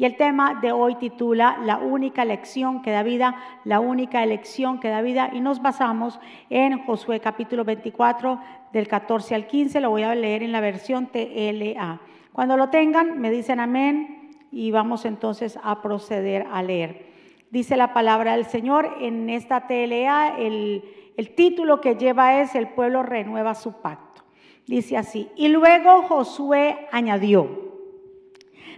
Y el tema de hoy titula La única elección que da vida, la única elección que da vida. Y nos basamos en Josué capítulo 24 del 14 al 15. Lo voy a leer en la versión TLA. Cuando lo tengan, me dicen amén y vamos entonces a proceder a leer. Dice la palabra del Señor en esta TLA, el, el título que lleva es El pueblo renueva su pacto. Dice así, y luego Josué añadió,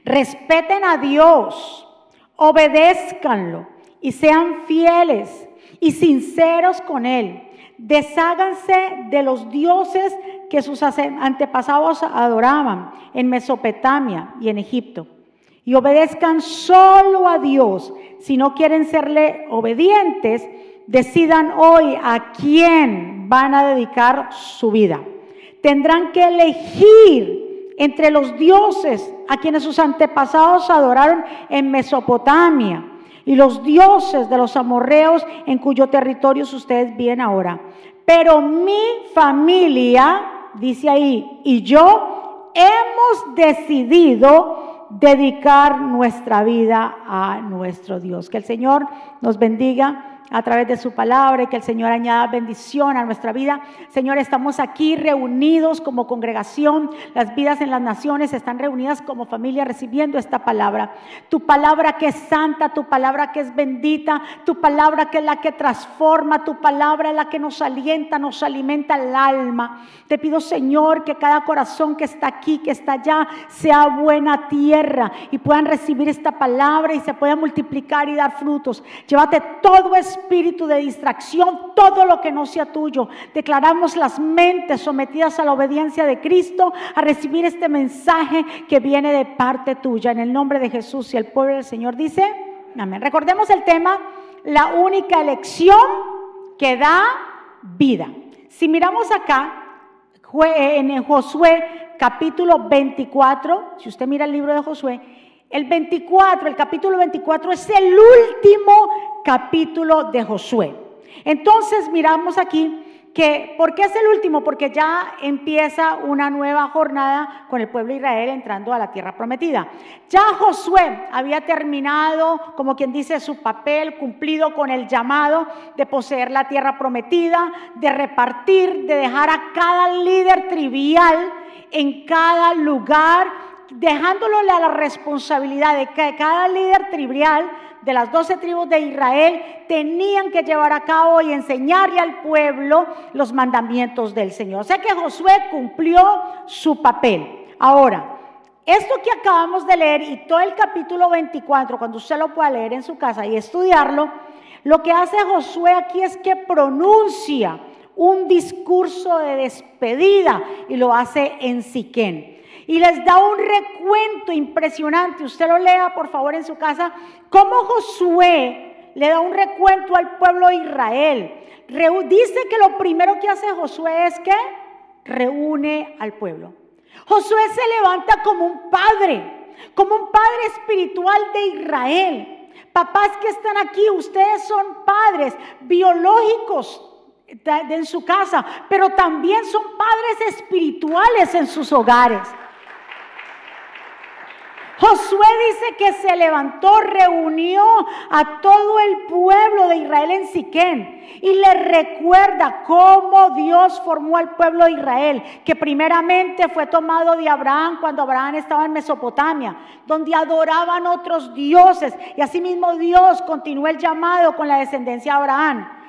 Respeten a Dios, obedézcanlo y sean fieles y sinceros con Él. Desháganse de los dioses que sus antepasados adoraban en Mesopotamia y en Egipto. Y obedezcan solo a Dios. Si no quieren serle obedientes, decidan hoy a quién van a dedicar su vida. Tendrán que elegir entre los dioses a quienes sus antepasados adoraron en Mesopotamia y los dioses de los amorreos en cuyo territorio ustedes viven ahora. Pero mi familia, dice ahí, y yo hemos decidido dedicar nuestra vida a nuestro Dios. Que el Señor nos bendiga a través de su palabra y que el Señor añada bendición a nuestra vida. Señor, estamos aquí reunidos como congregación. Las vidas en las naciones están reunidas como familia recibiendo esta palabra. Tu palabra que es santa, tu palabra que es bendita, tu palabra que es la que transforma, tu palabra es la que nos alienta, nos alimenta el alma. Te pido, Señor, que cada corazón que está aquí, que está allá, sea buena tierra y puedan recibir esta palabra y se pueda multiplicar y dar frutos. Llévate todo espíritu espíritu de distracción, todo lo que no sea tuyo. Declaramos las mentes sometidas a la obediencia de Cristo, a recibir este mensaje que viene de parte tuya. En el nombre de Jesús y el pueblo del Señor dice, amén. Recordemos el tema, la única elección que da vida. Si miramos acá, en Josué capítulo 24, si usted mira el libro de Josué, el 24, el capítulo 24 es el último capítulo de Josué. Entonces miramos aquí que, ¿por qué es el último? Porque ya empieza una nueva jornada con el pueblo de Israel entrando a la tierra prometida. Ya Josué había terminado, como quien dice, su papel, cumplido con el llamado de poseer la tierra prometida, de repartir, de dejar a cada líder trivial en cada lugar dejándolo a la responsabilidad de que cada líder tribal de las doce tribus de Israel tenían que llevar a cabo y enseñarle al pueblo los mandamientos del Señor. O sea que Josué cumplió su papel. Ahora, esto que acabamos de leer y todo el capítulo 24, cuando usted lo pueda leer en su casa y estudiarlo, lo que hace Josué aquí es que pronuncia un discurso de despedida y lo hace en Siquén y les da un recuento impresionante. Usted lo lea por favor en su casa, cómo Josué le da un recuento al pueblo de Israel. Dice que lo primero que hace Josué es que reúne al pueblo. Josué se levanta como un padre, como un padre espiritual de Israel. Papás que están aquí, ustedes son padres biológicos en su casa, pero también son padres espirituales en sus hogares. Josué dice que se levantó, reunió a todo el pueblo de Israel en Siquén y le recuerda cómo Dios formó al pueblo de Israel, que primeramente fue tomado de Abraham cuando Abraham estaba en Mesopotamia, donde adoraban otros dioses y asimismo Dios continuó el llamado con la descendencia de Abraham.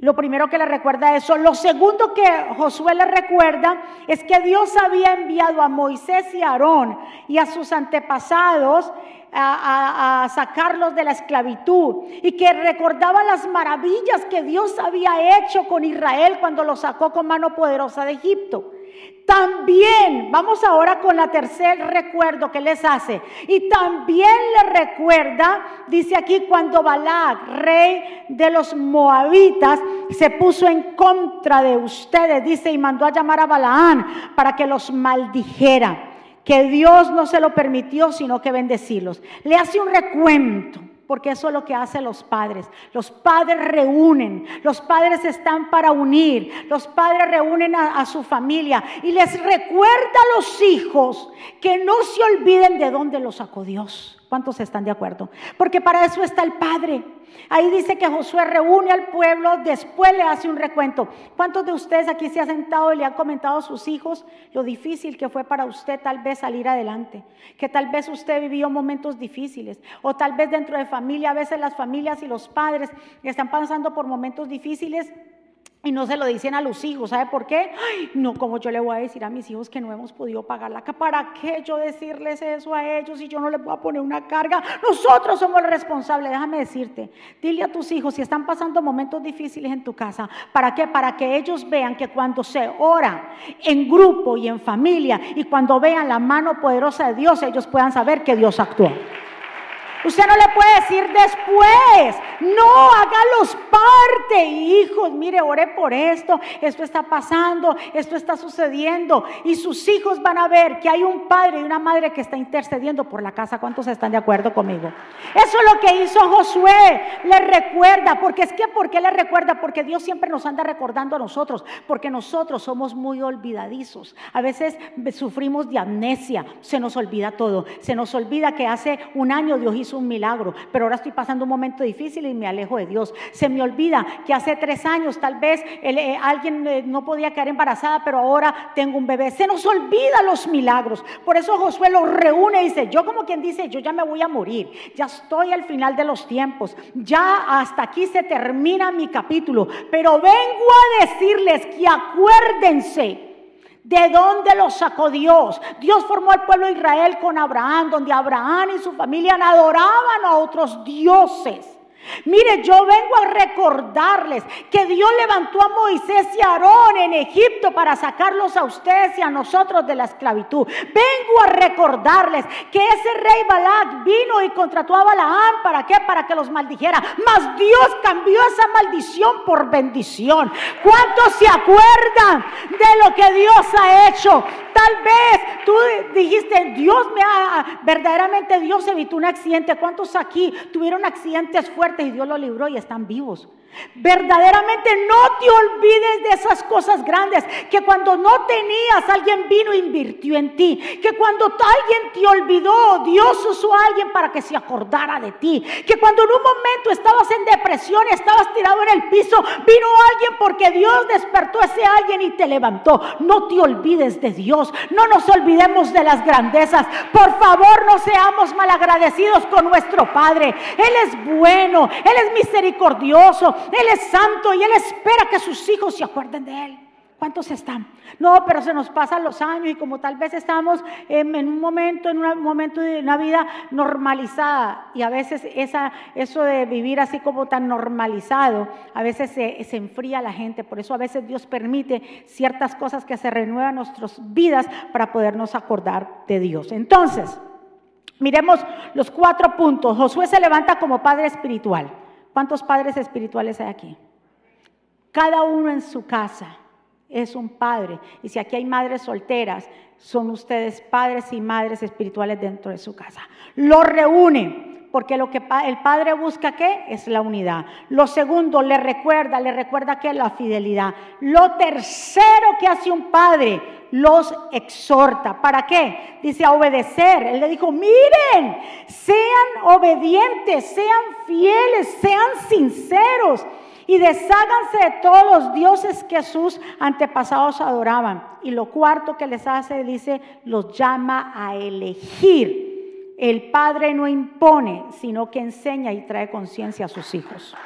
Lo primero que le recuerda eso. Lo segundo que Josué le recuerda es que Dios había enviado a Moisés y a Aarón y a sus antepasados a, sacarlos de la esclavitud y que recordaba las maravillas que Dios había hecho con Israel cuando lo sacó con mano poderosa de Egipto. También, vamos ahora con la tercer recuerdo que les hace. Y también le recuerda, dice aquí, cuando Balac, rey de los moabitas, se puso en contra de ustedes, dice, y mandó a llamar a Balaán para que los maldijera. Que Dios no se lo permitió, sino que bendecirlos. Le hace un recuento porque eso es lo que hacen los padres. Los padres reúnen, los padres están para unir, los padres reúnen a, su familia y les recuerda a los hijos que no se olviden de dónde los sacó Dios. ¿Cuántos están de acuerdo? Porque para eso está el Padre. Ahí dice que Josué reúne al pueblo, después le hace un recuento. ¿Cuántos de ustedes aquí se han sentado y le han comentado a sus hijos lo difícil que fue para usted tal vez salir adelante? Que tal vez usted vivió momentos difíciles. O tal vez dentro de familia, a veces las familias y los padres están pasando por momentos difíciles y no se lo dicen a los hijos, ¿sabe por qué? no, como yo le voy a decir a mis hijos que no hemos podido pagar la ¿Para qué yo decirles eso a ellos si yo no les voy a poner una carga? Nosotros somos los responsables, déjame decirte. Dile a tus hijos si están pasando momentos difíciles en tu casa, ¿para qué? Para que ellos vean que cuando se ora en grupo y en familia y cuando vean la mano poderosa de Dios, ellos puedan saber que Dios actúa. Usted no le puede decir después, no, hágalos parte. Hijos, mire, ore por esto, esto está pasando, esto está sucediendo. Y sus hijos van a ver que hay un padre y una madre que está intercediendo por la casa. ¿Cuántos están de acuerdo conmigo? Eso es lo que hizo Josué. Le recuerda, porque es que, ¿por qué le recuerda? Porque Dios siempre nos anda recordando a nosotros, porque nosotros somos muy olvidadizos. A veces sufrimos de amnesia, se nos olvida todo. Se nos olvida que hace un año Dios hizo un milagro, pero ahora estoy pasando un momento difícil y me alejo de Dios. Se me olvida que hace tres años tal vez eh, alguien eh, no podía quedar embarazada, pero ahora tengo un bebé. Se nos olvida los milagros. Por eso Josué los reúne y dice, yo como quien dice, yo ya me voy a morir, ya estoy al final de los tiempos, ya hasta aquí se termina mi capítulo, pero vengo a decirles que acuérdense ¿De dónde los sacó Dios? Dios formó al pueblo de Israel con Abraham, donde Abraham y su familia adoraban a otros dioses. Mire, yo vengo a recordarles que Dios levantó a Moisés y a Aarón en Egipto para sacarlos a ustedes y a nosotros de la esclavitud. Vengo a recordarles que ese rey Balac vino y contrató a Balaam. ¿Para qué? Para que los maldijera. Mas Dios cambió esa maldición por bendición. ¿Cuántos se acuerdan de lo que Dios ha hecho? Tal vez tú dijiste, Dios me ha, verdaderamente Dios evitó un accidente. ¿Cuántos aquí tuvieron accidentes fuertes y Dios los libró y están vivos? Verdaderamente no te olvides de esas cosas grandes, que cuando no tenías alguien vino e invirtió en ti, que cuando alguien te olvidó, Dios usó a alguien para que se acordara de ti, que cuando en un momento estabas en depresión y estabas tirado en el piso, vino alguien porque Dios despertó a ese alguien y te levantó. No te olvides de Dios, no nos olvidemos de las grandezas. Por favor, no seamos malagradecidos con nuestro Padre. Él es bueno, Él es misericordioso, él es santo y Él espera que sus hijos se acuerden de Él. ¿Cuántos están? No, pero se nos pasan los años y como tal vez estamos en, un momento, en un momento de una vida normalizada y a veces esa, eso de vivir así como tan normalizado, a veces se, se enfría la gente. Por eso a veces Dios permite ciertas cosas que se renuevan en nuestras vidas para podernos acordar de Dios. Entonces, miremos los cuatro puntos. Josué se levanta como padre espiritual. ¿Cuántos padres espirituales hay aquí? Cada uno en su casa es un padre. Y si aquí hay madres solteras, son ustedes padres y madres espirituales dentro de su casa. Lo reúne, porque lo que el padre busca qué es la unidad. Lo segundo, le recuerda, le recuerda que la fidelidad. Lo tercero que hace un padre, los exhorta. ¿Para qué? Dice a obedecer. Él le dijo, miren, sean obedientes, sean fieles, sean sinceros y desháganse de todos los dioses que sus antepasados adoraban. Y lo cuarto que les hace, dice, los llama a elegir. El padre no impone, sino que enseña y trae conciencia a sus hijos.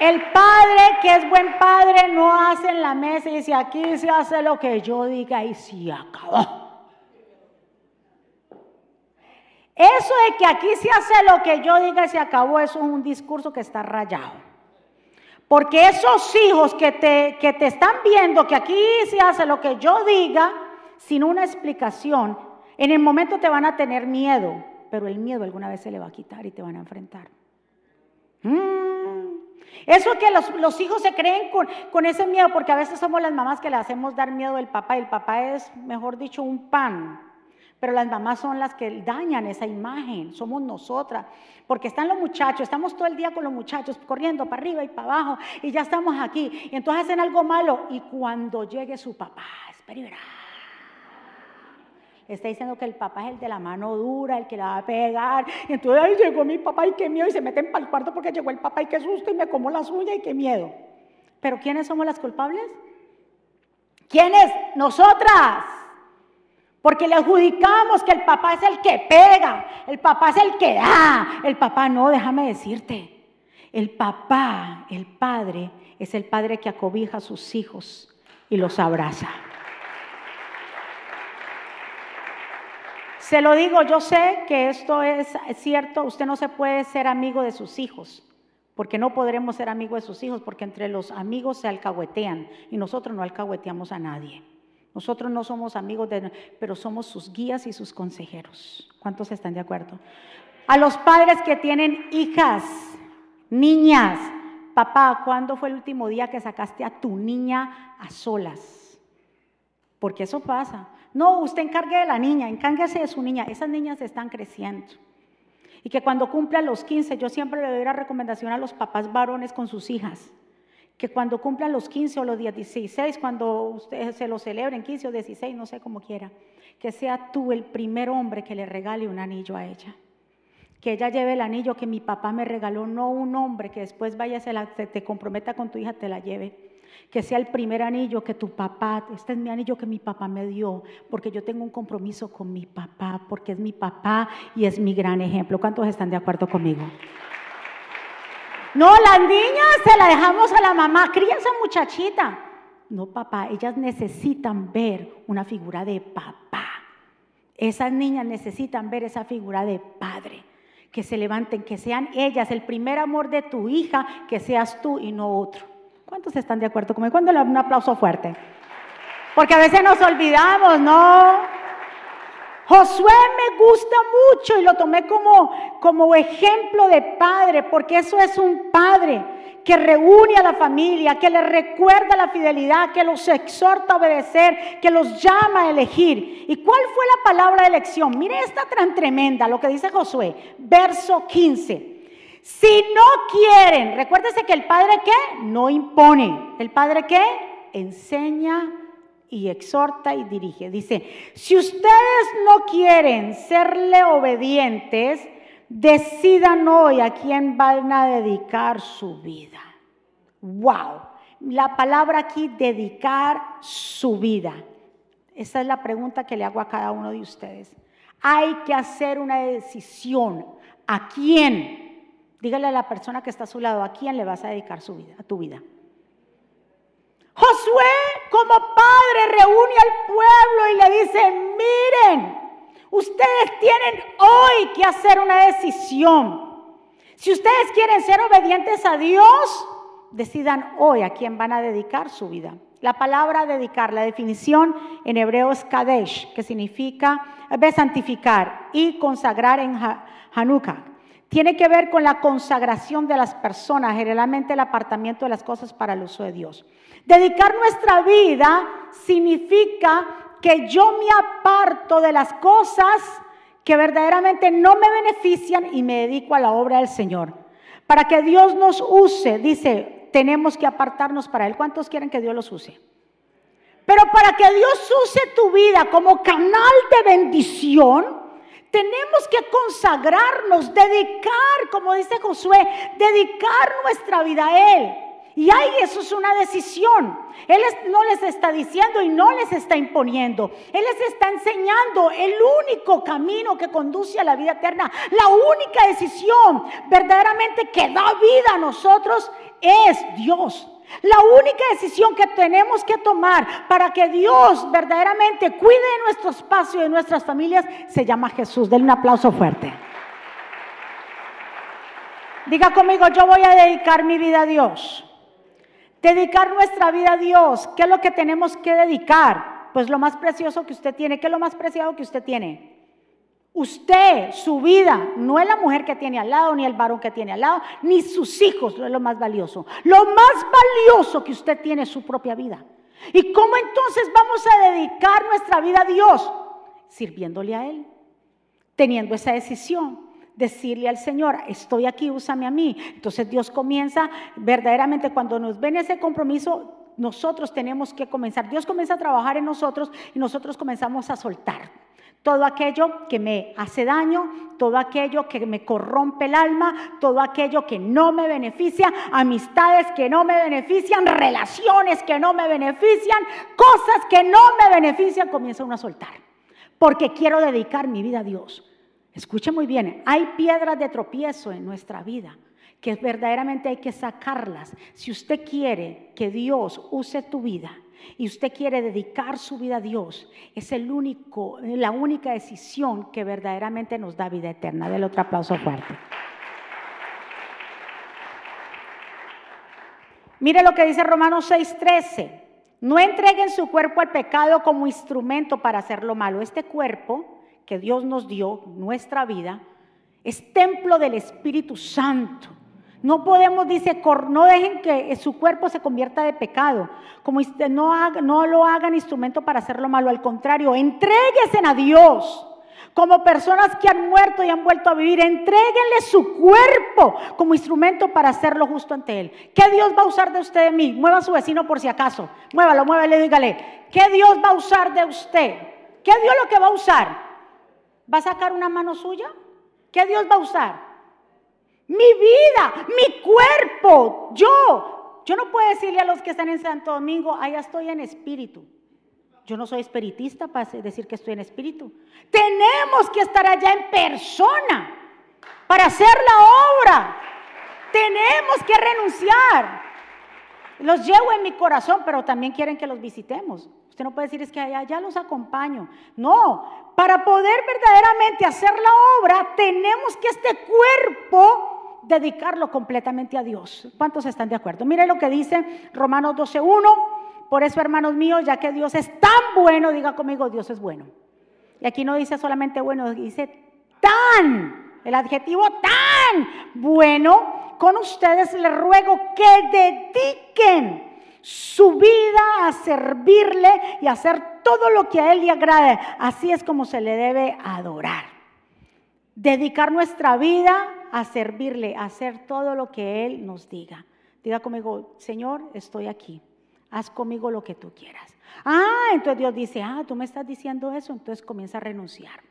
El padre que es buen padre no hace en la mesa y dice, aquí se hace lo que yo diga y se acabó. Eso de que aquí se hace lo que yo diga y se acabó, eso es un discurso que está rayado. Porque esos hijos que te, que te están viendo que aquí se hace lo que yo diga, sin una explicación, en el momento te van a tener miedo, pero el miedo alguna vez se le va a quitar y te van a enfrentar. Mm. Eso que los, hijos se creen con, con, ese miedo, porque a veces somos las mamás que le hacemos dar miedo al papá, y el papá es, mejor dicho, un pan. Pero las mamás son las que dañan esa imagen, somos nosotras. Porque están los muchachos, estamos todo el día con los muchachos corriendo para arriba y para abajo y ya estamos aquí. Y entonces hacen algo malo y cuando llegue su papá, espera Está diciendo que el papá es el de la mano dura, el que la va a pegar. Y entonces, ay, llegó mi papá y qué miedo. Y se meten para el cuarto porque llegó el papá y qué susto y me como las uñas y qué miedo. Pero ¿quiénes somos las culpables? ¿Quiénes? Nosotras. Porque le adjudicamos que el papá es el que pega, el papá es el que da, el papá no, déjame decirte. El papá, el padre, es el padre que acobija a sus hijos y los abraza. Se lo digo, yo sé que esto es cierto, usted no se puede ser amigo de sus hijos, porque no podremos ser amigos de sus hijos, porque entre los amigos se alcahuetean y nosotros no alcahueteamos a nadie. Nosotros no somos amigos de, pero somos sus guías y sus consejeros. ¿Cuántos están de acuerdo? A los padres que tienen hijas, niñas, papá, ¿cuándo fue el último día que sacaste a tu niña a solas? Porque eso pasa. No, usted encargue de la niña, encárguese de su niña. Esas niñas están creciendo. Y que cuando cumplan los 15, yo siempre le doy la recomendación a los papás varones con sus hijas, que cuando cumplan los 15 o los 16, cuando ustedes se lo celebren, 15 o 16, no sé cómo quiera, que sea tú el primer hombre que le regale un anillo a ella que ella lleve el anillo que mi papá me regaló, no un hombre que después vaya, se la, te, comprometa con tu hija, te la lleve. Que sea el primer anillo que tu papá, este es mi anillo que mi papá me dio, porque yo tengo un compromiso con mi papá, porque es mi papá y es mi gran ejemplo. ¿Cuántos están de acuerdo conmigo? No, las niñas se la dejamos a la mamá, cría esa muchachita. No, papá, ellas necesitan ver una figura de papá. Esas niñas necesitan ver esa figura de padre que se levanten, que sean ellas el primer amor de tu hija, que seas tú y no otro. ¿Cuántos están de acuerdo conmigo? ¿Cuándo le un aplauso fuerte? Porque a veces nos olvidamos, ¿no? Josué me gusta mucho y lo tomé como, como ejemplo de padre, porque eso es un padre que reúne a la familia, que le recuerda la fidelidad, que los exhorta a obedecer, que los llama a elegir. ¿Y cuál fue la palabra de elección? Mire esta tan tremenda, lo que dice Josué, verso 15. Si no quieren, recuérdese que el padre qué? No impone. ¿El padre qué? Enseña y exhorta y dirige. Dice, si ustedes no quieren serle obedientes, decidan hoy a quién van a dedicar su vida. Wow. La palabra aquí, dedicar su vida. Esa es la pregunta que le hago a cada uno de ustedes. Hay que hacer una decisión. ¿A quién? Dígale a la persona que está a su lado, ¿a quién le vas a dedicar su vida, a tu vida? Josué como padre reúne al pueblo y le dice, miren, Ustedes tienen hoy que hacer una decisión. Si ustedes quieren ser obedientes a Dios, decidan hoy a quién van a dedicar su vida. La palabra dedicar, la definición en hebreo es kadesh, que significa santificar y consagrar en Hanukkah. Tiene que ver con la consagración de las personas, generalmente el apartamiento de las cosas para el uso de Dios. Dedicar nuestra vida significa que yo me aparto de las cosas que verdaderamente no me benefician y me dedico a la obra del Señor. Para que Dios nos use, dice, tenemos que apartarnos para Él. ¿Cuántos quieren que Dios los use? Pero para que Dios use tu vida como canal de bendición, tenemos que consagrarnos, dedicar, como dice Josué, dedicar nuestra vida a Él. Y ahí eso es una decisión. Él no les está diciendo y no les está imponiendo. Él les está enseñando el único camino que conduce a la vida eterna. La única decisión verdaderamente que da vida a nosotros es Dios. La única decisión que tenemos que tomar para que Dios verdaderamente cuide de nuestro espacio y nuestras familias se llama Jesús. Denle un aplauso fuerte. Diga conmigo, yo voy a dedicar mi vida a Dios. Dedicar nuestra vida a Dios. ¿Qué es lo que tenemos que dedicar? Pues lo más precioso que usted tiene. ¿Qué es lo más preciado que usted tiene? Usted, su vida, no es la mujer que tiene al lado, ni el varón que tiene al lado, ni sus hijos, no es lo más valioso. Lo más valioso que usted tiene es su propia vida. ¿Y cómo entonces vamos a dedicar nuestra vida a Dios? Sirviéndole a Él, teniendo esa decisión decirle al Señor, estoy aquí, úsame a mí. Entonces Dios comienza verdaderamente cuando nos ven ese compromiso, nosotros tenemos que comenzar. Dios comienza a trabajar en nosotros y nosotros comenzamos a soltar. Todo aquello que me hace daño, todo aquello que me corrompe el alma, todo aquello que no me beneficia, amistades que no me benefician, relaciones que no me benefician, cosas que no me benefician, comienza uno a soltar. Porque quiero dedicar mi vida a Dios. Escuche muy bien, hay piedras de tropiezo en nuestra vida que verdaderamente hay que sacarlas. Si usted quiere que Dios use tu vida, y usted quiere dedicar su vida a Dios, es el único, la única decisión que verdaderamente nos da vida eterna. Del otro aplauso fuerte. Mire lo que dice Romanos 6:13. No entreguen su cuerpo al pecado como instrumento para hacer lo malo. Este cuerpo que Dios nos dio, nuestra vida, es templo del Espíritu Santo. No podemos, dice, no dejen que su cuerpo se convierta de pecado. Como no, no lo hagan instrumento para hacerlo malo. Al contrario, entréguense a Dios. Como personas que han muerto y han vuelto a vivir, entréguenle su cuerpo como instrumento para hacerlo justo ante Él. ¿Qué Dios va a usar de usted de mí? Mueva a su vecino por si acaso. Muévalo, muévale, dígale. ¿Qué Dios va a usar de usted? ¿Qué Dios lo que va a usar? ¿Va a sacar una mano suya? ¿Qué Dios va a usar? Mi vida, mi cuerpo, yo. Yo no puedo decirle a los que están en Santo Domingo, allá estoy en espíritu. Yo no soy espiritista para decir que estoy en espíritu. Tenemos que estar allá en persona para hacer la obra. Tenemos que renunciar. Los llevo en mi corazón, pero también quieren que los visitemos. Usted no puede decir es que allá ya los acompaño. No, para poder verdaderamente hacer la obra, tenemos que este cuerpo dedicarlo completamente a Dios. ¿Cuántos están de acuerdo? Mire lo que dice Romanos 12.1. Por eso, hermanos míos, ya que Dios es tan bueno, diga conmigo, Dios es bueno. Y aquí no dice solamente bueno, dice tan, el adjetivo tan bueno. Con ustedes les ruego que dediquen su vida a servirle y hacer todo lo que a Él le agrade. Así es como se le debe adorar. Dedicar nuestra vida a servirle, a hacer todo lo que Él nos diga. Diga conmigo, Señor, estoy aquí. Haz conmigo lo que tú quieras. Ah, entonces Dios dice, ah, tú me estás diciendo eso, entonces comienza a renunciar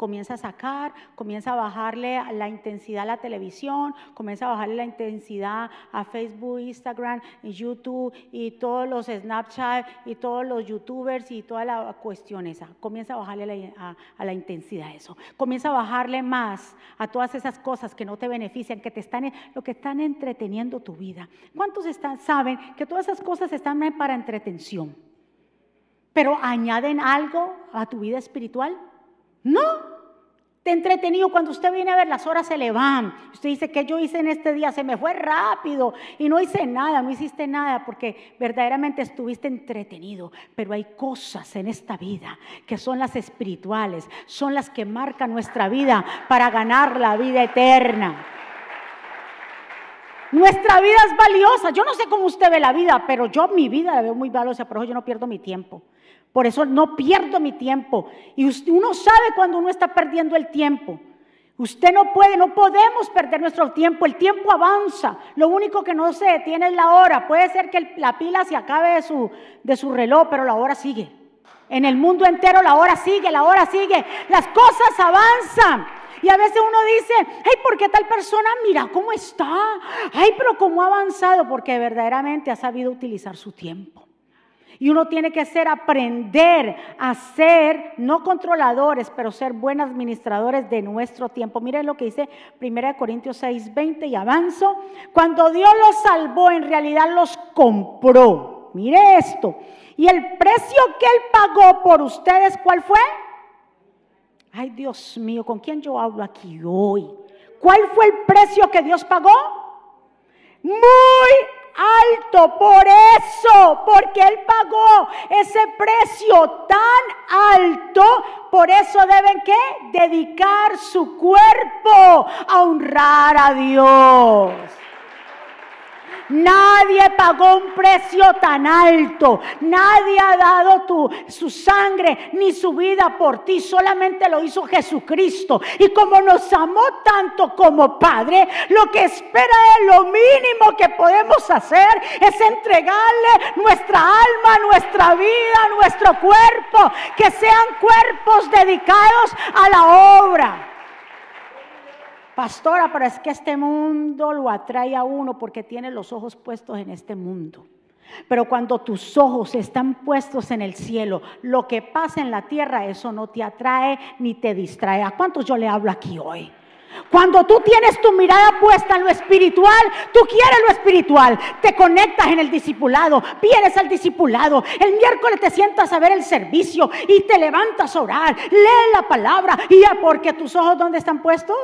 comienza a sacar, comienza a bajarle la intensidad a la televisión, comienza a bajarle la intensidad a Facebook, Instagram, YouTube y todos los Snapchat y todos los YouTubers y toda la cuestión esa. Comienza a bajarle a, la intensidad eso. Comienza a bajarle más a todas esas cosas que no te benefician, que te están, lo que están entreteniendo tu vida. ¿Cuántos están, saben que todas esas cosas están para entretención? Pero añaden algo a tu vida espiritual? No, te entretenido cuando usted viene a ver las horas se le van. Usted dice que yo hice en este día, se me fue rápido y no hice nada, no hiciste nada porque verdaderamente estuviste entretenido. Pero hay cosas en esta vida que son las espirituales, son las que marcan nuestra vida para ganar la vida eterna. Nuestra vida es valiosa. Yo no sé cómo usted ve la vida, pero yo mi vida la veo muy valiosa, por eso yo no pierdo mi tiempo. Por eso no pierdo mi tiempo. Y uno sabe cuando uno está perdiendo el tiempo. Usted no puede, no podemos perder nuestro tiempo. El tiempo avanza. Lo único que no se detiene es la hora. Puede ser que la pila se acabe de su, de su reloj, pero la hora sigue. En el mundo entero la hora sigue, la hora sigue. Las cosas avanzan. Y a veces uno dice, ay, ¿por qué tal persona? Mira cómo está. Ay, pero cómo ha avanzado. Porque verdaderamente ha sabido utilizar su tiempo. Y uno tiene que ser aprender a ser, no controladores, pero ser buenos administradores de nuestro tiempo. Miren lo que dice 1 Corintios 6, 20 y avanzo. Cuando Dios los salvó, en realidad los compró. Mire esto. Y el precio que Él pagó por ustedes, ¿cuál fue? Ay, Dios mío, ¿con quién yo hablo aquí hoy? ¿Cuál fue el precio que Dios pagó? Muy alto por eso, porque Él pagó ese precio tan alto, por eso deben que dedicar su cuerpo a honrar a Dios. Nadie pagó un precio tan alto. Nadie ha dado su sangre ni su vida por ti. Solamente lo hizo Jesucristo. Y como nos amó tanto como Padre, lo que espera es lo mínimo que podemos hacer es entregarle nuestra alma, nuestra vida, nuestro cuerpo. Que sean cuerpos dedicados a la obra. Pastora, pero es que este mundo lo atrae a uno porque tiene los ojos puestos en este mundo. Pero cuando tus ojos están puestos en el cielo, lo que pasa en la tierra, eso no te atrae ni te distrae. ¿A cuántos yo le hablo aquí hoy? Cuando tú tienes tu mirada puesta en lo espiritual, tú quieres lo espiritual, te conectas en el discipulado, vienes al discipulado, el miércoles te sientas a ver el servicio y te levantas a orar, lee la palabra y ya porque tus ojos dónde están puestos?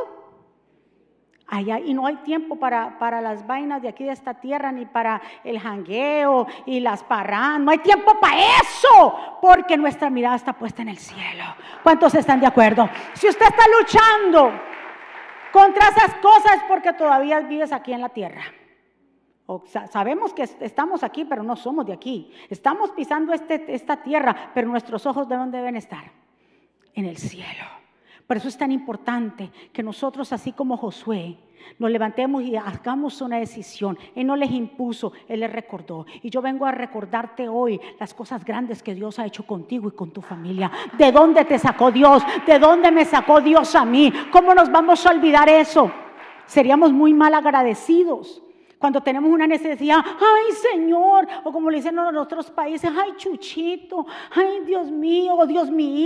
Allá, y no hay tiempo para, para, las vainas de aquí de esta tierra, ni para el jangueo y las parrandas. No hay tiempo para eso, porque nuestra mirada está puesta en el cielo. ¿Cuántos están de acuerdo? Si usted está luchando contra esas cosas, es porque todavía vives aquí en la tierra. O, sabemos que estamos aquí, pero no somos de aquí. Estamos pisando este, esta tierra, pero nuestros ojos de dónde deben estar? En el cielo. Por eso es tan importante que nosotros, así como Josué, nos levantemos y hagamos una decisión. Él no les impuso, Él les recordó. Y yo vengo a recordarte hoy las cosas grandes que Dios ha hecho contigo y con tu familia. ¿De dónde te sacó Dios? ¿De dónde me sacó Dios a mí? ¿Cómo nos vamos a olvidar eso? Seríamos muy mal agradecidos. Cuando tenemos una necesidad, ay Señor, o como le dicen en otros países, ay Chuchito, ay Dios mío, Dios mío,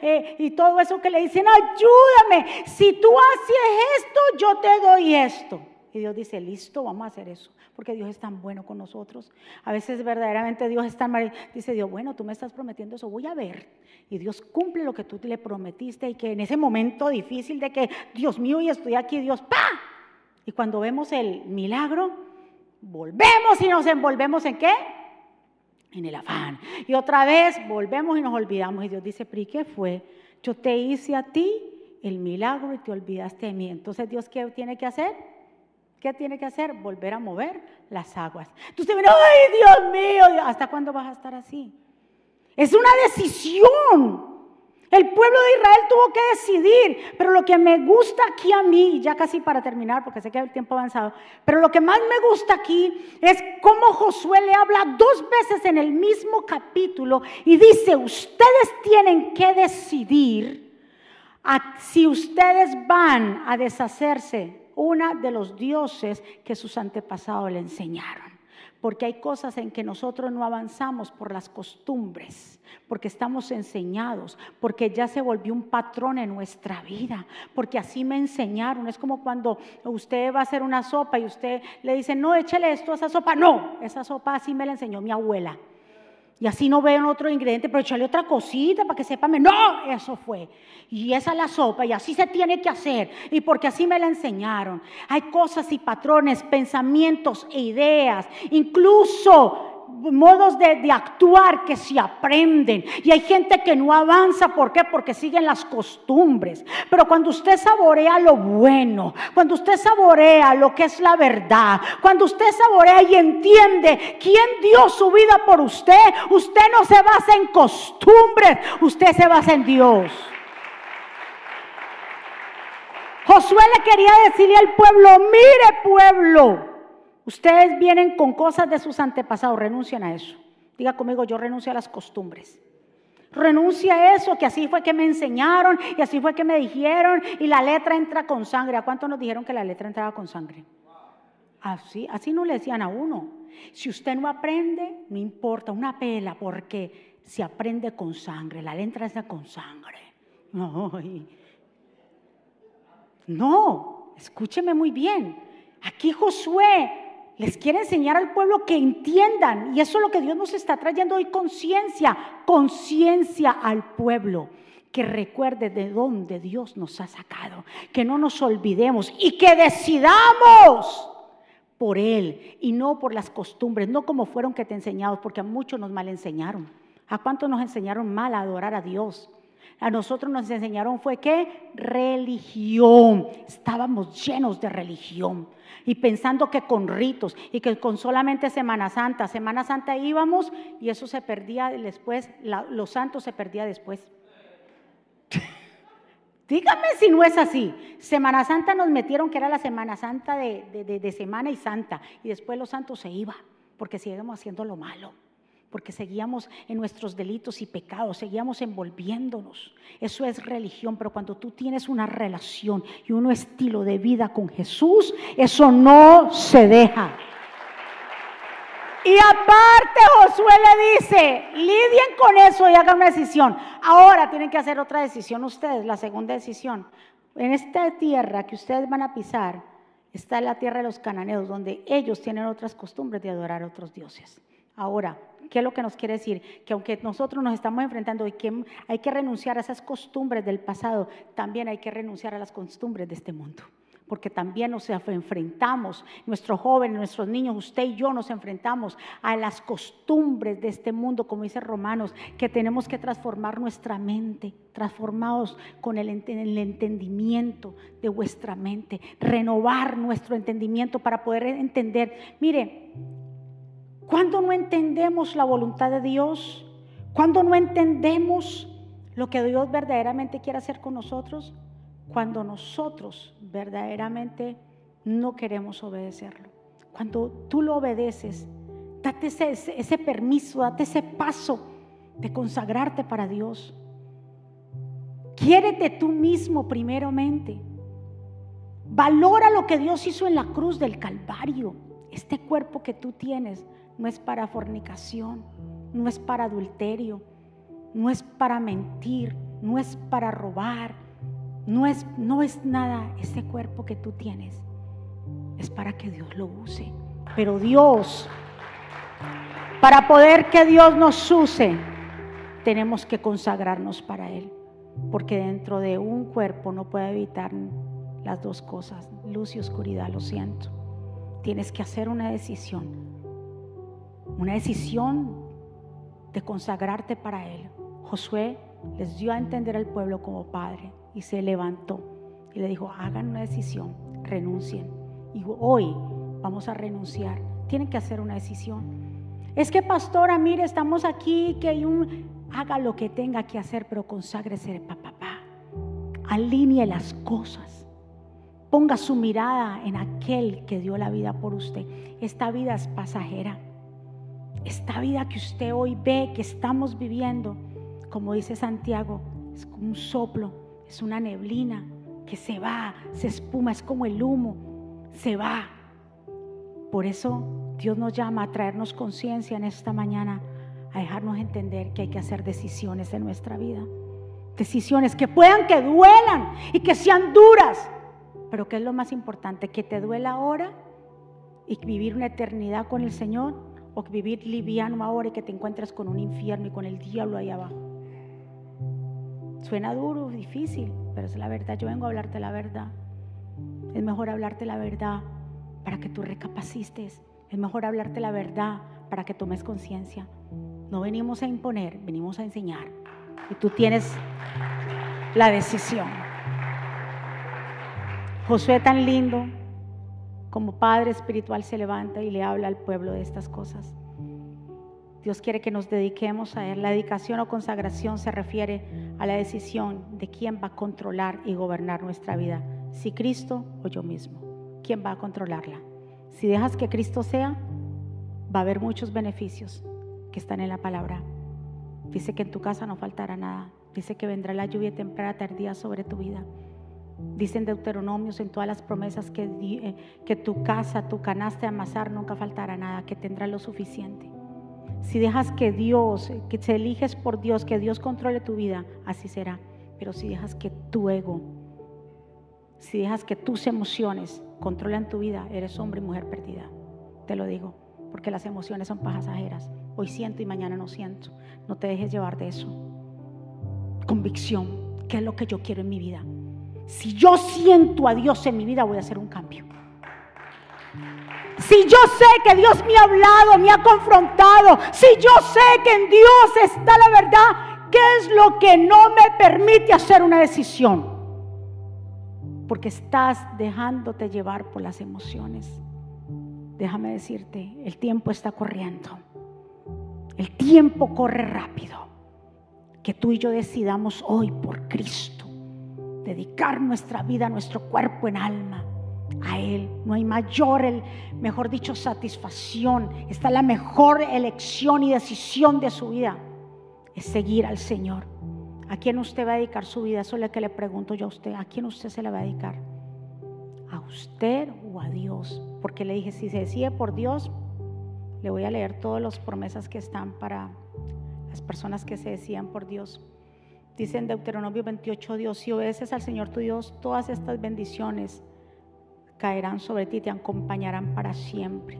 eh, y todo eso que le dicen, ayúdame, si tú haces esto, yo te doy esto. Y Dios dice, listo, vamos a hacer eso, porque Dios es tan bueno con nosotros. A veces verdaderamente Dios es tan dice Dios, bueno, tú me estás prometiendo eso, voy a ver. Y Dios cumple lo que tú le prometiste y que en ese momento difícil de que, Dios mío, y estoy aquí, Dios, ¡pa! Y cuando vemos el milagro, volvemos y nos envolvemos en qué? En el afán. Y otra vez volvemos y nos olvidamos. Y Dios dice, pero ¿y qué fue? Yo te hice a ti el milagro y te olvidaste de mí. Entonces Dios, ¿qué tiene que hacer? ¿Qué tiene que hacer? Volver a mover las aguas. Entonces, ay Dios mío, ¿hasta cuándo vas a estar así? Es una decisión. El pueblo de Israel tuvo que decidir, pero lo que me gusta aquí a mí, ya casi para terminar, porque sé que el tiempo avanzado, pero lo que más me gusta aquí es cómo Josué le habla dos veces en el mismo capítulo y dice, ustedes tienen que decidir si ustedes van a deshacerse una de los dioses que sus antepasados le enseñaron porque hay cosas en que nosotros no avanzamos por las costumbres, porque estamos enseñados, porque ya se volvió un patrón en nuestra vida, porque así me enseñaron. Es como cuando usted va a hacer una sopa y usted le dice, no, échale esto a esa sopa. No, esa sopa así me la enseñó mi abuela. Y así no veo otro ingrediente, pero echarle otra cosita para que sepa. No, eso fue. Y esa es la sopa, y así se tiene que hacer. Y porque así me la enseñaron. Hay cosas y patrones, pensamientos e ideas, incluso modos de, actuar que se aprenden. Y hay gente que no avanza, ¿por qué? Porque siguen las costumbres. Pero cuando usted saborea lo bueno, cuando usted saborea lo que es la verdad, cuando usted saborea y entiende quién dio su vida por usted, usted no se basa en costumbres, usted se basa en Dios. Josué le quería decirle al pueblo, mire pueblo, Ustedes vienen con cosas de sus antepasados, renuncian a eso. Diga conmigo, yo renuncio a las costumbres. Renuncia a eso, que así fue que me enseñaron y así fue que me dijeron y la letra entra con sangre. ¿A cuánto nos dijeron que la letra entraba con sangre? Así, así no le decían a uno. Si usted no aprende, no importa, una pela, porque se aprende con sangre, la letra entra con sangre. No, no, escúcheme muy bien. Aquí Josué les quiere enseñar al pueblo que entiendan. Y eso es lo que Dios nos está trayendo hoy, conciencia, conciencia al pueblo. Que recuerde de dónde Dios nos ha sacado. Que no nos olvidemos y que decidamos por Él y no por las costumbres, no como fueron que te enseñados, porque a muchos nos mal enseñaron. ¿A cuántos nos enseñaron mal a adorar a Dios? A nosotros nos enseñaron fue que religión. Estábamos llenos de religión y pensando que con ritos y que con solamente Semana Santa, Semana Santa íbamos y eso se perdía después, los santos se perdía después. Dígame si no es así. Semana Santa nos metieron que era la Semana Santa de, Semana y Santa y después los santos se iban porque seguíamos haciendo lo malo porque seguíamos en nuestros delitos y pecados, seguíamos envolviéndonos. Eso es religión, pero cuando tú tienes una relación y un estilo de vida con Jesús, eso no se deja. Y aparte Josué le dice, lidien con eso y hagan una decisión. Ahora tienen que hacer otra decisión ustedes, la segunda decisión. En esta tierra que ustedes van a pisar, está la tierra de los cananeos, donde ellos tienen otras costumbres de adorar a otros dioses. Ahora, ¿qué es lo que nos quiere decir? Que aunque nosotros nos estamos enfrentando y que hay que renunciar a esas costumbres del pasado, también hay que renunciar a las costumbres de este mundo. Porque también nos enfrentamos, nuestros jóvenes, nuestros niños, usted y yo nos enfrentamos a las costumbres de este mundo, como dice Romanos, que tenemos que transformar nuestra mente, transformados con el, el entendimiento de vuestra mente, renovar nuestro entendimiento para poder entender. Mire, cuando no entendemos la voluntad de Dios, cuando no entendemos lo que Dios verdaderamente quiere hacer con nosotros, cuando nosotros verdaderamente no queremos obedecerlo. Cuando tú lo obedeces, date ese, ese, permiso, date ese paso de consagrarte para Dios. Quiérete tú mismo primeramente. Valora lo que Dios hizo en la cruz del Calvario. Este cuerpo que tú tienes no es para fornicación, no es para adulterio, no es para mentir, no es para robar, no es, no es nada ese cuerpo que tú tienes. Es para que Dios lo use. Pero Dios, para poder que Dios nos use, tenemos que consagrarnos para Él. Porque dentro de un cuerpo no puede evitar las dos cosas, luz y oscuridad, lo siento. Tienes que hacer una decisión una decisión de consagrarte para Él. Josué les dio a entender al pueblo como padre y se levantó y le dijo, hagan una decisión, renuncien. Y hoy vamos a renunciar. Tienen que hacer una decisión. Es que pastora, mire, estamos aquí, que hay un... Haga lo que tenga que hacer, pero conságrese para papá. Alinee las cosas. Ponga su mirada en aquel que dio la vida por usted. Esta vida es pasajera. Esta vida que usted hoy ve, que estamos viviendo, como dice Santiago, es como un soplo, es una neblina que se va, se espuma, es como el humo, se va. Por eso Dios nos llama a traernos conciencia en esta mañana, a dejarnos entender que hay que hacer decisiones en nuestra vida. Decisiones que puedan que duelan y que sean duras, pero que es lo más importante, que te duela ahora y vivir una eternidad con el Señor o vivir liviano ahora y que te encuentres con un infierno y con el diablo ahí abajo. Suena duro, difícil, pero es la verdad. Yo vengo a hablarte la verdad. Es mejor hablarte la verdad para que tú recapacites. Es mejor hablarte la verdad para que tomes conciencia. No venimos a imponer, venimos a enseñar. Y tú tienes la decisión. Josué tan lindo, como Padre Espiritual se levanta y le habla al pueblo de estas cosas. Dios quiere que nos dediquemos a Él. La dedicación o consagración se refiere a la decisión de quién va a controlar y gobernar nuestra vida, si Cristo o yo mismo. ¿Quién va a controlarla? Si dejas que Cristo sea, va a haber muchos beneficios que están en la palabra. Dice que en tu casa no faltará nada. Dice que vendrá la lluvia temprana tardía sobre tu vida. Dicen Deuteronomios en todas las promesas que, eh, que tu casa, tu canasta de amasar nunca faltará nada, que tendrá lo suficiente. Si dejas que Dios, que te eliges por Dios, que Dios controle tu vida, así será. Pero si dejas que tu ego, si dejas que tus emociones controlen tu vida, eres hombre y mujer perdida. Te lo digo, porque las emociones son pasajeras. Hoy siento y mañana no siento. No te dejes llevar de eso. Convicción, ¿qué es lo que yo quiero en mi vida? Si yo siento a Dios en mi vida, voy a hacer un cambio. Si yo sé que Dios me ha hablado, me ha confrontado, si yo sé que en Dios está la verdad, ¿Qué es lo que no me permite hacer una decisión? Porque estás dejándote llevar por las emociones. Déjame decirte, el tiempo está corriendo. El tiempo corre rápido. Que tú y yo decidamos hoy por Cristo dedicar nuestra vida, nuestro cuerpo en alma a Él. No hay mayor, el, mejor dicho, satisfacción. Está la mejor elección y decisión de su vida. Es seguir al Señor. ¿A quién usted va a dedicar su vida? Eso es lo que le pregunto yo a usted. ¿A quién usted se le va a dedicar? ¿A usted o a Dios? Porque le dije, si se decide por Dios, le voy a leer todas las promesas que están para las personas que se decían por Dios. Dice en Deuteronomio 28, Dios, si obedeces al Señor tu Dios, todas estas bendiciones caerán sobre ti, te acompañarán para siempre.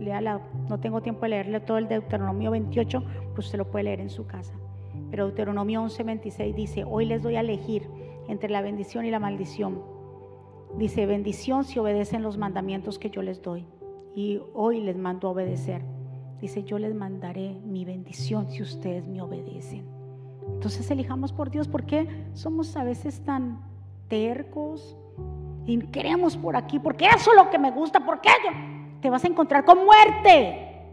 Léala, no tengo tiempo de leerle todo el Deuteronomio 28, pues usted lo puede leer en su casa. Pero Deuteronomio 11, 26 dice, hoy les doy a elegir entre la bendición y la maldición. Dice, bendición si obedecen los mandamientos que yo les doy. Y hoy les mando a obedecer. Dice, yo les mandaré mi bendición si ustedes me obedecen. Entonces elijamos por Dios, porque somos a veces tan tercos, y queremos por aquí, porque eso es lo que me gusta, porque yo te vas a encontrar con muerte.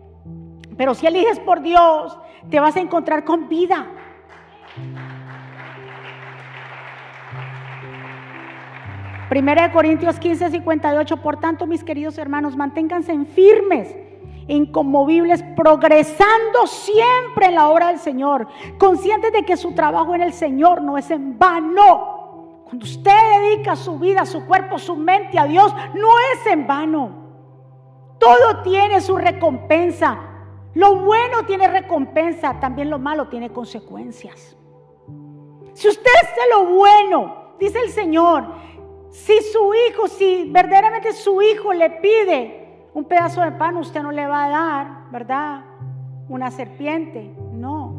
Pero si eliges por Dios, te vas a encontrar con vida. Primera de Corintios 15, 58. Por tanto, mis queridos hermanos, manténganse firmes, inconmovibles, progresando siempre en la obra del Señor, conscientes de que su trabajo en el Señor no es en vano. Cuando usted dedica su vida, su cuerpo, su mente a Dios, no es en vano. Todo tiene su recompensa. Lo bueno tiene recompensa, también lo malo tiene consecuencias. Si usted hace lo bueno, dice el Señor, si su hijo, si verdaderamente su hijo le pide un pedazo de pan, usted no le va a dar, ¿verdad? Una serpiente, no.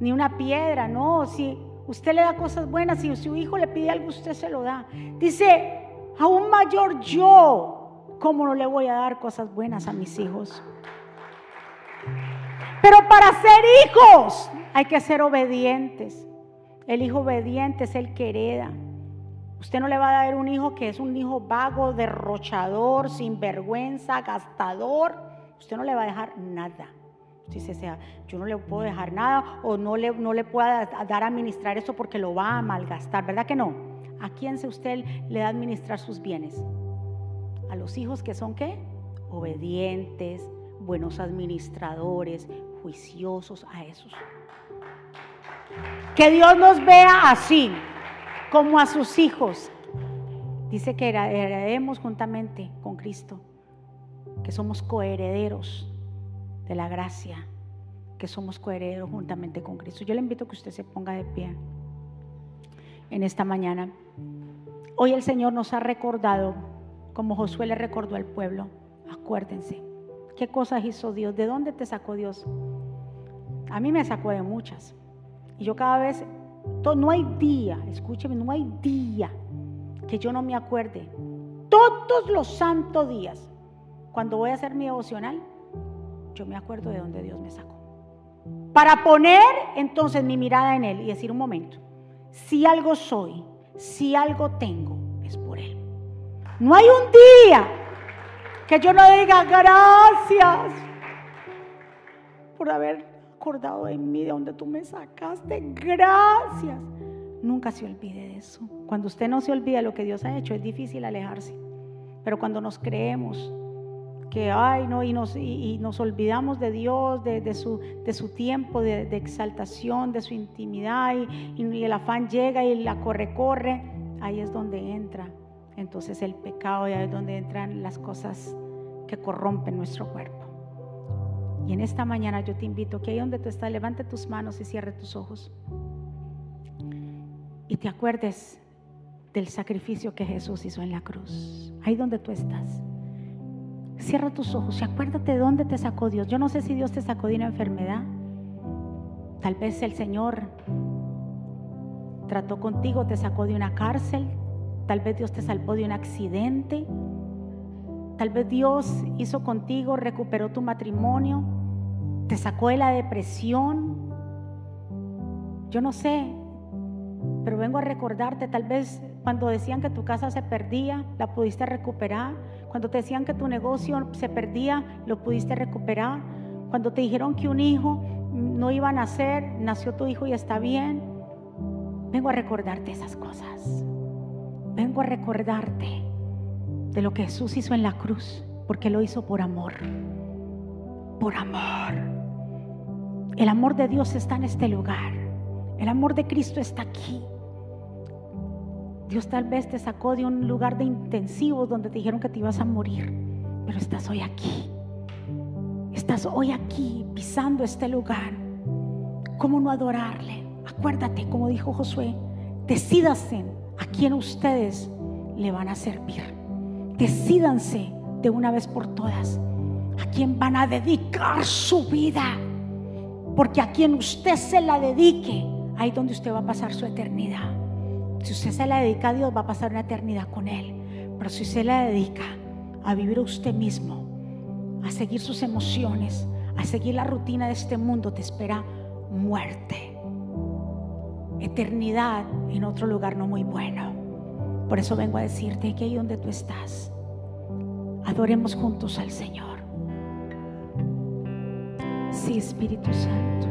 Ni una piedra, no. Si Usted le da cosas buenas si su hijo le pide algo, usted se lo da. Dice, aún mayor yo, ¿cómo no le voy a dar cosas buenas a mis hijos? Pero para ser hijos hay que ser obedientes. El hijo obediente es el que hereda. Usted no le va a dar un hijo que es un hijo vago, derrochador, sinvergüenza, gastador. Usted no le va a dejar nada. Dice, sea, yo no le puedo dejar nada o no le, no le puedo dar a administrar eso porque lo va a malgastar, ¿verdad que no? ¿A quién se usted le da a administrar sus bienes? A los hijos que son qué? Obedientes, buenos administradores, juiciosos, a esos. Que Dios nos vea así, como a sus hijos. Dice que heredemos juntamente con Cristo, que somos coherederos de la gracia, que somos coherederos juntamente con Cristo. Yo le invito a que usted se ponga de pie en esta mañana. Hoy el Señor nos ha recordado, como Josué le recordó al pueblo, acuérdense, ¿qué cosas hizo Dios? ¿De dónde te sacó Dios? A mí me sacó de muchas. Y yo cada vez, no hay día, escúcheme, no hay día que yo no me acuerde. Todos los santos días, cuando voy a hacer mi devocional, yo me acuerdo de dónde Dios me sacó. Para poner entonces mi mirada en Él y decir un momento, si algo soy, si algo tengo, es por Él. No hay un día que yo no diga gracias por haber acordado de mí, de donde tú me sacaste. Gracias. Nunca se olvide de eso. Cuando usted no se olvida lo que Dios ha hecho, es difícil alejarse. Pero cuando nos creemos que hay, ¿no? Y nos, y, nos olvidamos de Dios, de, su, de su, tiempo de, exaltación, de su intimidad, y, y, el afán llega y la corre, corre, ahí es donde entra entonces el pecado, y ahí es donde entran las cosas que corrompen nuestro cuerpo. Y en esta mañana yo te invito que ahí donde tú estás, levante tus manos y cierre tus ojos. Y te acuerdes del sacrificio que Jesús hizo en la cruz. Ahí donde tú estás. Cierra tus ojos y acuérdate de dónde te sacó Dios. Yo no sé si Dios te sacó de una enfermedad. Tal vez el Señor trató contigo, te sacó de una cárcel. Tal vez Dios te salvó de un accidente. Tal vez Dios hizo contigo, recuperó tu matrimonio, te sacó de la depresión. Yo no sé, pero vengo a recordarte, tal vez cuando decían que tu casa se perdía, la pudiste recuperar. Cuando te decían que tu negocio se perdía, lo pudiste recuperar. Cuando te dijeron que un hijo no iba a nacer, nació tu hijo y está bien. Vengo a recordarte esas cosas. Vengo a recordarte de lo que Jesús hizo en la cruz, porque lo hizo por amor. Por amor. El amor de Dios está en este lugar. El amor de Cristo está aquí. Dios tal vez te sacó de un lugar de intensivos donde te dijeron que te ibas a morir, pero estás hoy aquí. Estás hoy aquí pisando este lugar. ¿Cómo no adorarle? Acuérdate, como dijo Josué, decídanse a quién ustedes le van a servir. Decídanse de una vez por todas a quién van a dedicar su vida. Porque a quien usted se la dedique, ahí donde usted va a pasar su eternidad. Si usted se la dedica a Dios, va a pasar una eternidad con Él. Pero si usted la dedica a vivir a usted mismo, a seguir sus emociones, a seguir la rutina de este mundo, te espera muerte. Eternidad en otro lugar no muy bueno. Por eso vengo a decirte que ahí donde tú estás, adoremos juntos al Señor. Sí, Espíritu Santo.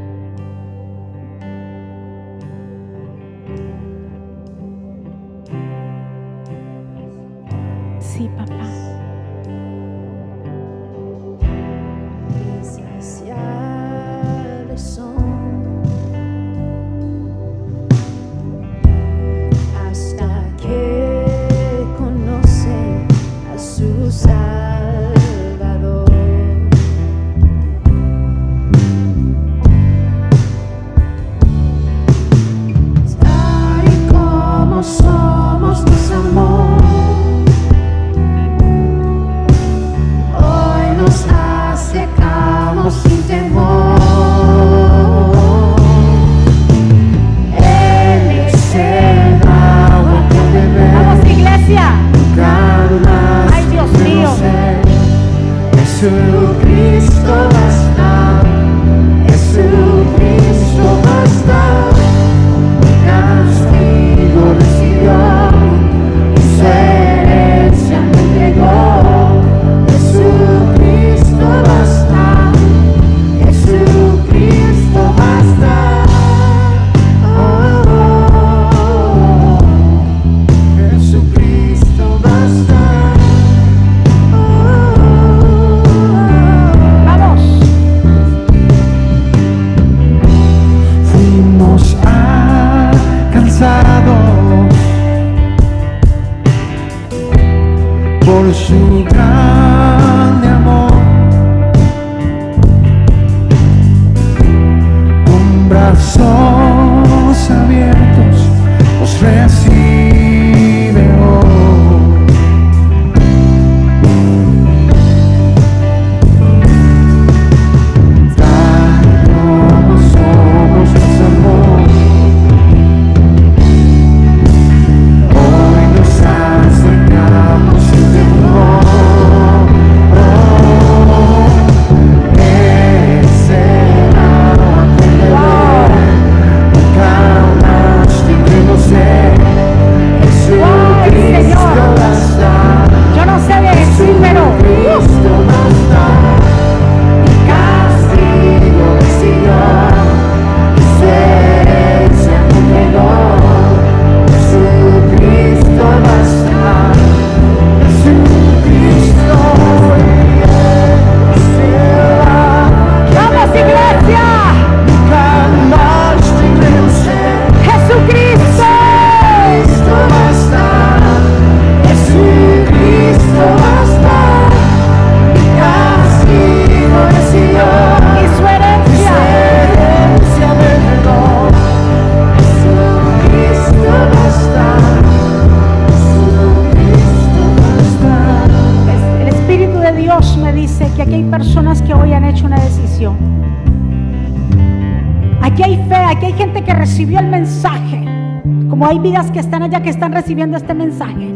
Están recibiendo este mensaje.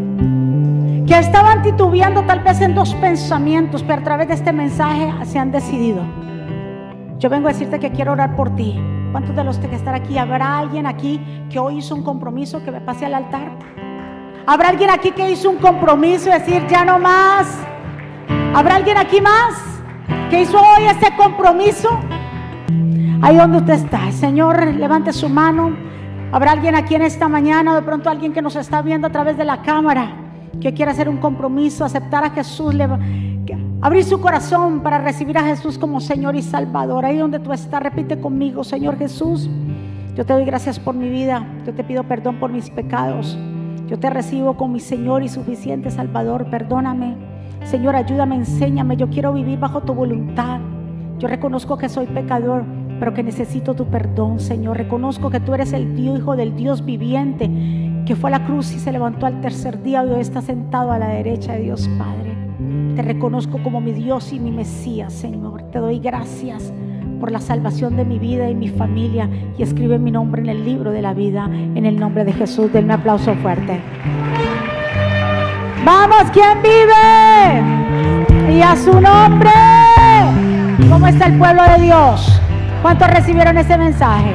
Que estaban titubeando tal vez en dos pensamientos, pero a través de este mensaje se han decidido. Yo vengo a decirte que quiero orar por ti. ¿Cuántos de los que están aquí? ¿Habrá alguien aquí que hoy hizo un compromiso que me pase al altar? ¿Habrá alguien aquí que hizo un compromiso de decir ya no más? ¿Habrá alguien aquí más que hizo hoy este compromiso? Ahí donde usted está, Señor, levante su mano. Habrá alguien aquí en esta mañana, de pronto alguien que nos está viendo a través de la cámara, que quiera hacer un compromiso, aceptar a Jesús, abrir su corazón para recibir a Jesús como Señor y Salvador. Ahí donde tú estás, repite conmigo, Señor Jesús, yo te doy gracias por mi vida, yo te pido perdón por mis pecados. Yo te recibo como mi Señor y suficiente Salvador. Perdóname. Señor, ayúdame, enséñame. Yo quiero vivir bajo tu voluntad. Yo reconozco que soy pecador, pero que necesito tu perdón, Señor. Reconozco que tú eres el Dios, Hijo del Dios viviente, que fue a la cruz y se levantó al tercer día y hoy está sentado a la derecha de Dios Padre. Te reconozco como mi Dios y mi Mesías, Señor. Te doy gracias por la salvación de mi vida y mi familia y escribe mi nombre en el libro de la vida en el nombre de Jesús. Denme un aplauso fuerte. Vamos, ¿quién vive? Y a su nombre. ¿Cómo está el pueblo de Dios? ¿Cuántos recibieron ese mensaje?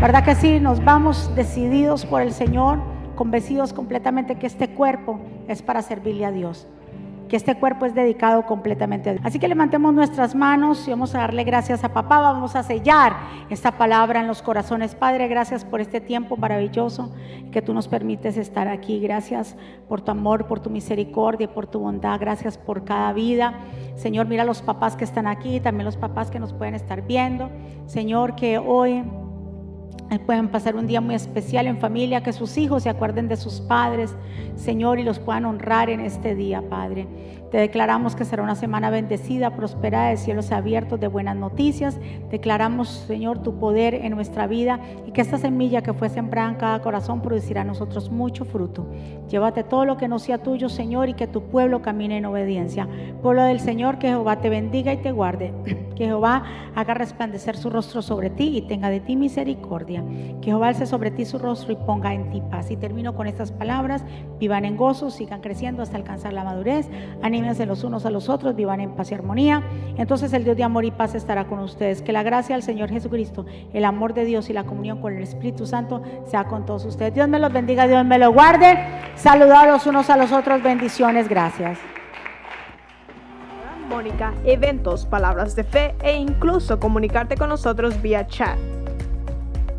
¿Verdad que sí? Nos vamos decididos por el Señor, convencidos completamente que este cuerpo es para servirle a Dios que este cuerpo es dedicado completamente a Dios. Así que levantemos nuestras manos y vamos a darle gracias a papá, vamos a sellar esta palabra en los corazones. Padre, gracias por este tiempo maravilloso que tú nos permites estar aquí. Gracias por tu amor, por tu misericordia, por tu bondad. Gracias por cada vida. Señor, mira los papás que están aquí, también los papás que nos pueden estar viendo. Señor, que hoy puedan pasar un día muy especial en familia, que sus hijos se acuerden de sus padres, Señor, y los puedan honrar en este día, Padre. Te declaramos que será una semana bendecida, prosperada, de cielos abiertos, de buenas noticias. Declaramos, Señor, tu poder en nuestra vida y que esta semilla que fue sembrada en cada corazón producirá a nosotros mucho fruto. Llévate todo lo que no sea tuyo, Señor, y que tu pueblo camine en obediencia. Pueblo del Señor, que Jehová te bendiga y te guarde. Que Jehová haga resplandecer su rostro sobre ti y tenga de ti misericordia. Que Jehová alce sobre ti su rostro y ponga en ti paz. Y termino con estas palabras. Vivan en gozo, sigan creciendo hasta alcanzar la madurez anímense los unos a los otros, vivan en paz y armonía. Entonces el Dios de amor y paz estará con ustedes. Que la gracia del Señor Jesucristo, el amor de Dios y la comunión con el Espíritu Santo sea con todos ustedes. Dios me los bendiga, Dios me los guarde. Saludar los unos a los otros, bendiciones, gracias. Mónica, eventos, palabras de fe e incluso comunicarte con nosotros vía chat.